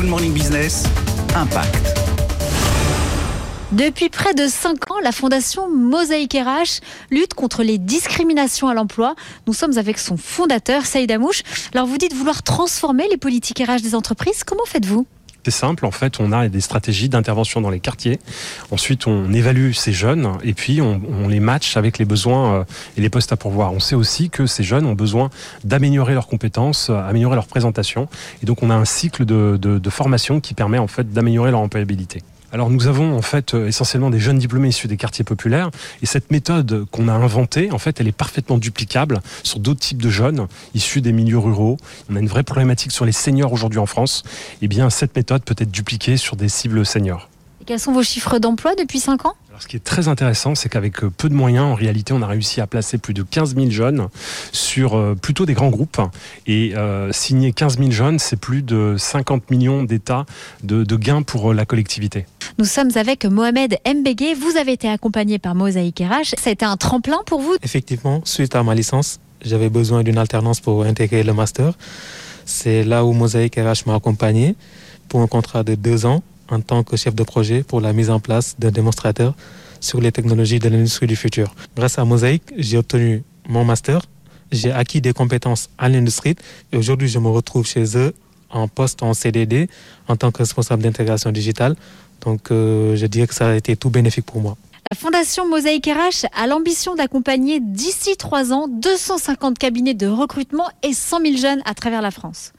Good Morning Business, Impact. Depuis près de 5 ans, la fondation Mosaïque RH lutte contre les discriminations à l'emploi. Nous sommes avec son fondateur, Saïd Amouche. Alors vous dites vouloir transformer les politiques RH des entreprises. Comment faites-vous? C'est simple, en fait, on a des stratégies d'intervention dans les quartiers. Ensuite, on évalue ces jeunes et puis on, les match avec les besoins euh, et les postes à pourvoir. On sait aussi que ces jeunes ont besoin d'améliorer leurs compétences, euh, améliorer leur présentation. Et donc, on a un cycle de, de formation qui permet en fait d'améliorer leur employabilité. Alors nous avons en fait euh, essentiellement des jeunes diplômés issus des quartiers populaires et cette méthode qu'on a inventée, en fait, elle est parfaitement duplicable sur d'autres types de jeunes issus des milieux ruraux. On a une vraie problématique sur les seniors aujourd'hui en France. Et eh bien cette méthode peut être dupliquée sur des cibles seniors. Et quels sont vos chiffres d'emploi depuis 5 ans? Ce qui est très intéressant, c'est qu'avec euh, peu de moyens, en réalité, on a réussi à placer plus de 15 000 jeunes sur euh, plutôt des grands groupes. Et euh, signer 15 000 jeunes, c'est plus de 50 millions d'États de, gains pour la collectivité. Nous sommes avec Mohamed Mbege. Vous avez été accompagné par Mosaïque RH. Été un tremplin pour vous? Effectivement, suite à ma licence, j'avais besoin d'une alternance pour intégrer le master. C'est là où Mosaïque RH m'a accompagné pour un contrat de deux ans en tant que chef de projet pour la mise en place d'un démonstrateur sur les technologies de l'industrie du futur. Grâce à Mosaïque, j'ai obtenu mon master, j'ai acquis des compétences à l'industrie et aujourd'hui je me retrouve chez eux en poste en CDD en tant que responsable d'intégration digitale. Donc euh, je dirais que ça a été tout bénéfique pour moi. La Fondation Mosaïque RH a l'ambition d'accompagner d'ici trois ans 250 cabinets de recrutement et 100 000 jeunes à travers la France.